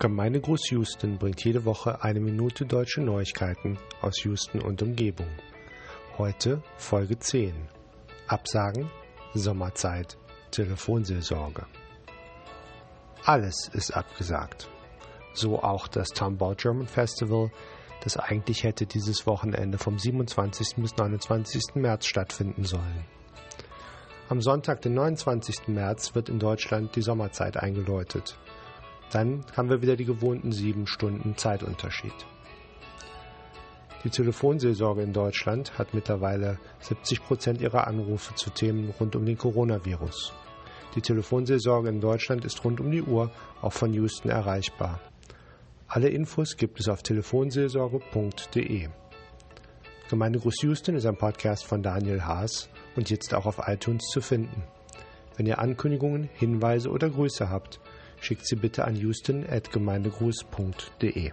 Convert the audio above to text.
Gemeindegruß Houston bringt jede Woche eine Minute deutsche Neuigkeiten aus Houston und Umgebung. Heute Folge 10. Absagen, Sommerzeit, Telefonseelsorge. Alles ist abgesagt. So auch das Tombau German Festival, das eigentlich hätte dieses Wochenende vom 27. bis 29. März stattfinden sollen. Am Sonntag, den 29. März, wird in Deutschland die Sommerzeit eingeläutet. Dann haben wir wieder die gewohnten sieben Stunden Zeitunterschied. Die Telefonseelsorge in Deutschland hat mittlerweile 70 Prozent ihrer Anrufe zu Themen rund um den Coronavirus. Die Telefonseelsorge in Deutschland ist rund um die Uhr auch von Houston erreichbar. Alle Infos gibt es auf telefonseelsorge.de. Gemeindegruß Houston ist ein Podcast von Daniel Haas und jetzt auch auf iTunes zu finden. Wenn ihr Ankündigungen, Hinweise oder Grüße habt, schickt sie bitte an houston.gemeindegruß.de.